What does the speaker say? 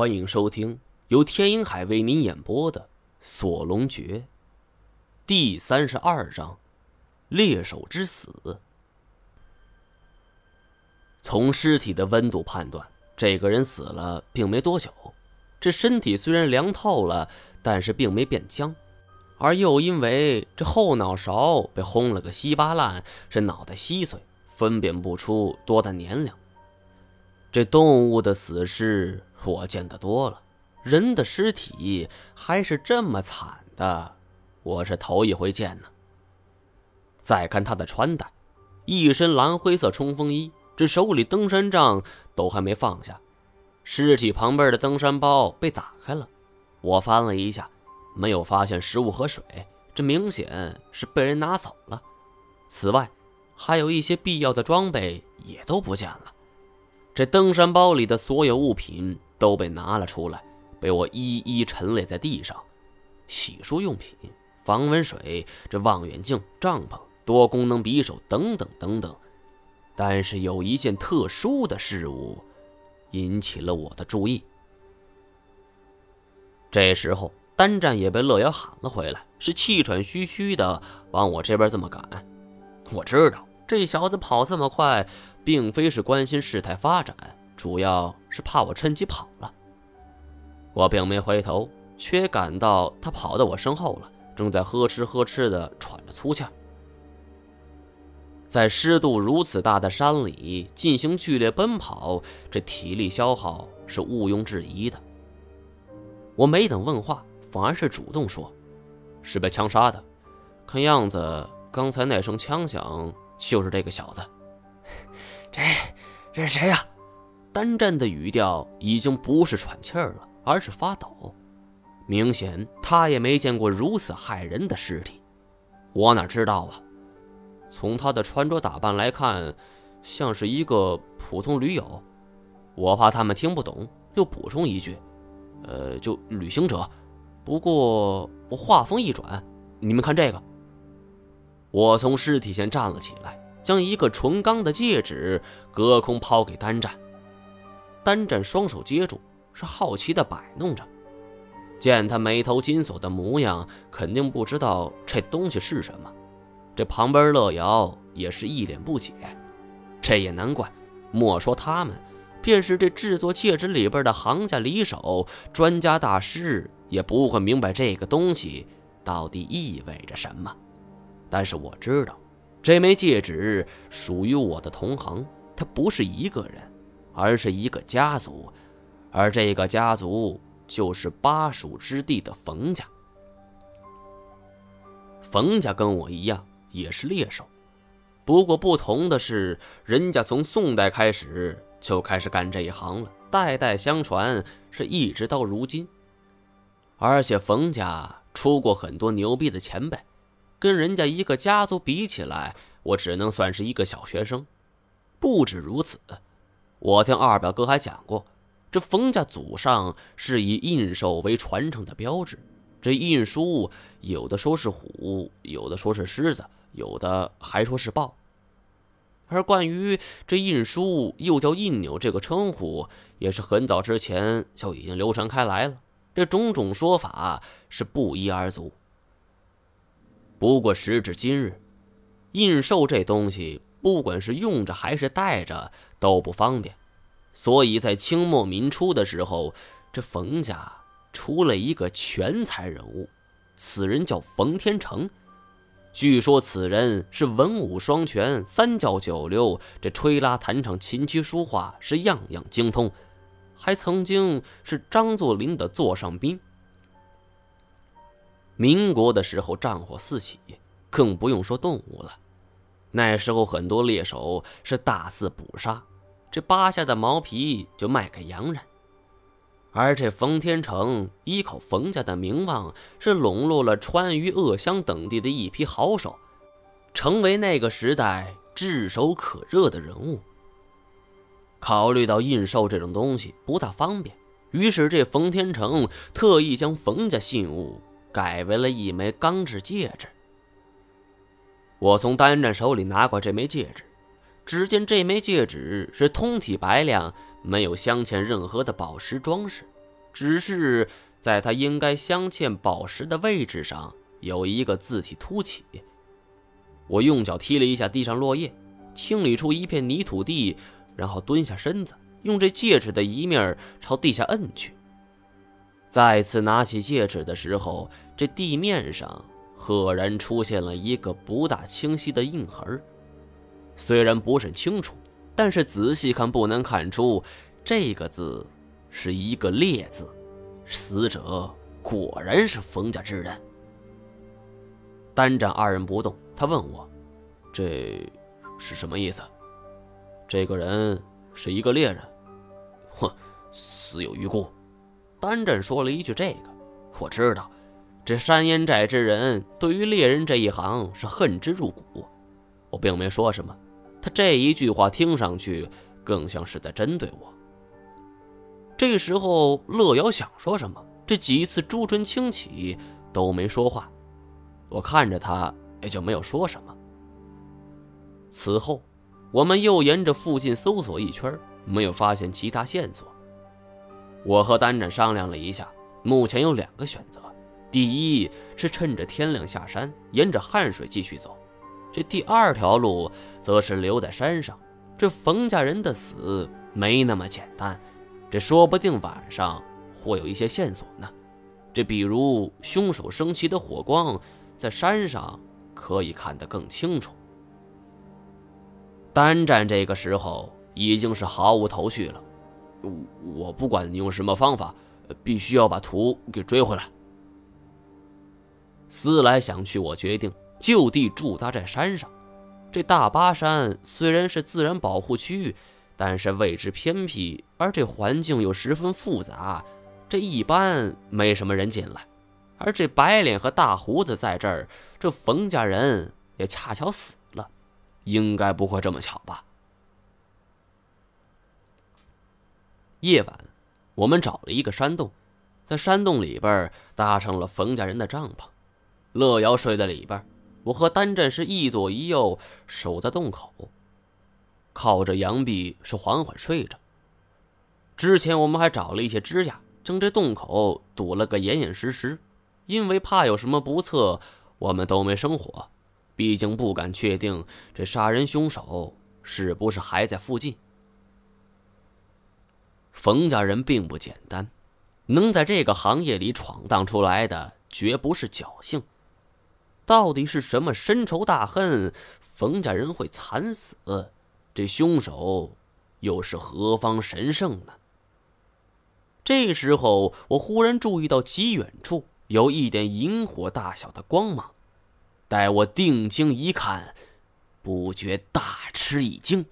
欢迎收听由天鹰海为您演播的《锁龙诀》第三十二章：猎手之死。从尸体的温度判断，这个人死了并没多久。这身体虽然凉透了，但是并没变僵，而又因为这后脑勺被轰了个稀巴烂，是脑袋稀碎，分辨不出多大年龄。这动物的死尸我见得多了，人的尸体还是这么惨的，我是头一回见呢。再看他的穿戴，一身蓝灰色冲锋衣，这手里登山杖都还没放下。尸体旁边的登山包被打开了，我翻了一下，没有发现食物和水，这明显是被人拿走了。此外，还有一些必要的装备也都不见了。这登山包里的所有物品都被拿了出来，被我一一陈列在地上：洗漱用品、防蚊水、这望远镜、帐篷、多功能匕首等等等等。但是有一件特殊的事物引起了我的注意。这时候，单战也被乐瑶喊了回来，是气喘吁吁的往我这边这么赶。我知道这小子跑这么快。并非是关心事态发展，主要是怕我趁机跑了。我并没回头，却感到他跑到我身后了，正在呵哧呵哧的喘着粗气儿。在湿度如此大的山里进行剧烈奔跑，这体力消耗是毋庸置疑的。我没等问话，反而是主动说：“是被枪杀的，看样子刚才那声枪响就是这个小子。”这这是谁呀？单战的语调已经不是喘气儿了，而是发抖。明显他也没见过如此骇人的尸体。我哪知道啊？从他的穿着打扮来看，像是一个普通驴友。我怕他们听不懂，又补充一句：“呃，就旅行者。”不过我话锋一转：“你们看这个。”我从尸体前站了起来。将一个纯钢的戒指隔空抛给单战，单战双手接住，是好奇的摆弄着。见他眉头紧锁的模样，肯定不知道这东西是什么。这旁边乐瑶也是一脸不解。这也难怪，莫说他们，便是这制作戒指里边的行家里手、专家大师，也不会明白这个东西到底意味着什么。但是我知道。这枚戒指属于我的同行，他不是一个人，而是一个家族，而这个家族就是巴蜀之地的冯家。冯家跟我一样也是猎手，不过不同的是，人家从宋代开始就开始干这一行了，代代相传，是一直到如今。而且冯家出过很多牛逼的前辈。跟人家一个家族比起来，我只能算是一个小学生。不止如此，我听二表哥还讲过，这冯家祖上是以印绶为传承的标志。这印书有的说是虎，有的说是狮子，有的还说是豹。而关于这印书又叫印钮这个称呼，也是很早之前就已经流传开来了。这种种说法是不一而足。不过时至今日，印绶这东西，不管是用着还是戴着都不方便，所以在清末民初的时候，这冯家出了一个全才人物，此人叫冯天成。据说此人是文武双全，三教九流，这吹拉弹唱、琴棋书画是样样精通，还曾经是张作霖的座上宾。民国的时候，战火四起，更不用说动物了。那时候很多猎手是大肆捕杀，这扒下的毛皮就卖给洋人。而这冯天成依靠冯家的名望，是笼络了川渝、鄂湘等地的一批好手，成为那个时代炙手可热的人物。考虑到印绶这种东西不大方便，于是这冯天成特意将冯家信物。改为了一枚钢制戒指。我从单战手里拿过这枚戒指，只见这枚戒指是通体白亮，没有镶嵌任何的宝石装饰，只是在它应该镶嵌宝石的位置上有一个字体凸起。我用脚踢了一下地上落叶，清理出一片泥土地，然后蹲下身子，用这戒指的一面朝地下摁去。再次拿起戒指的时候，这地面上赫然出现了一个不大清晰的印痕。虽然不甚清楚，但是仔细看不难看出，这个字是一个烈字。死者果然是冯家之人。单战二人不动，他问我：“这是什么意思？”这个人是一个猎人。哼，死有余辜。单战说了一句：“这个我知道，这山烟寨之人对于猎人这一行是恨之入骨。”我并没说什么。他这一句话听上去更像是在针对我。这时候，乐瑶想说什么，这几次朱唇轻启都没说话。我看着他，也就没有说什么。此后，我们又沿着附近搜索一圈，没有发现其他线索。我和单战商量了一下，目前有两个选择：第一是趁着天亮下山，沿着汉水继续走。这第二条路则是留在山上。这冯家人的死没那么简单，这说不定晚上会有一些线索呢。这比如凶手升起的火光，在山上可以看得更清楚。单战这个时候已经是毫无头绪了。我不管你用什么方法，必须要把图给追回来。思来想去，我决定。就地驻扎在山上，这大巴山虽然是自然保护区，但是位置偏僻，而这环境又十分复杂，这一般没什么人进来。而这白脸和大胡子在这儿，这冯家人也恰巧死了，应该不会这么巧吧？夜晚，我们找了一个山洞，在山洞里边搭上了冯家人的帐篷，乐瑶睡在里边。我和单战是一左一右守在洞口，靠着墙壁是缓缓睡着。之前我们还找了一些枝桠，将这洞口堵了个严严实实，因为怕有什么不测，我们都没生火。毕竟不敢确定这杀人凶手是不是还在附近。冯家人并不简单，能在这个行业里闯荡出来的，绝不是侥幸。到底是什么深仇大恨，冯家人会惨死？这凶手又是何方神圣呢？这时候，我忽然注意到极远处有一点萤火大小的光芒。待我定睛一看，不觉大吃一惊。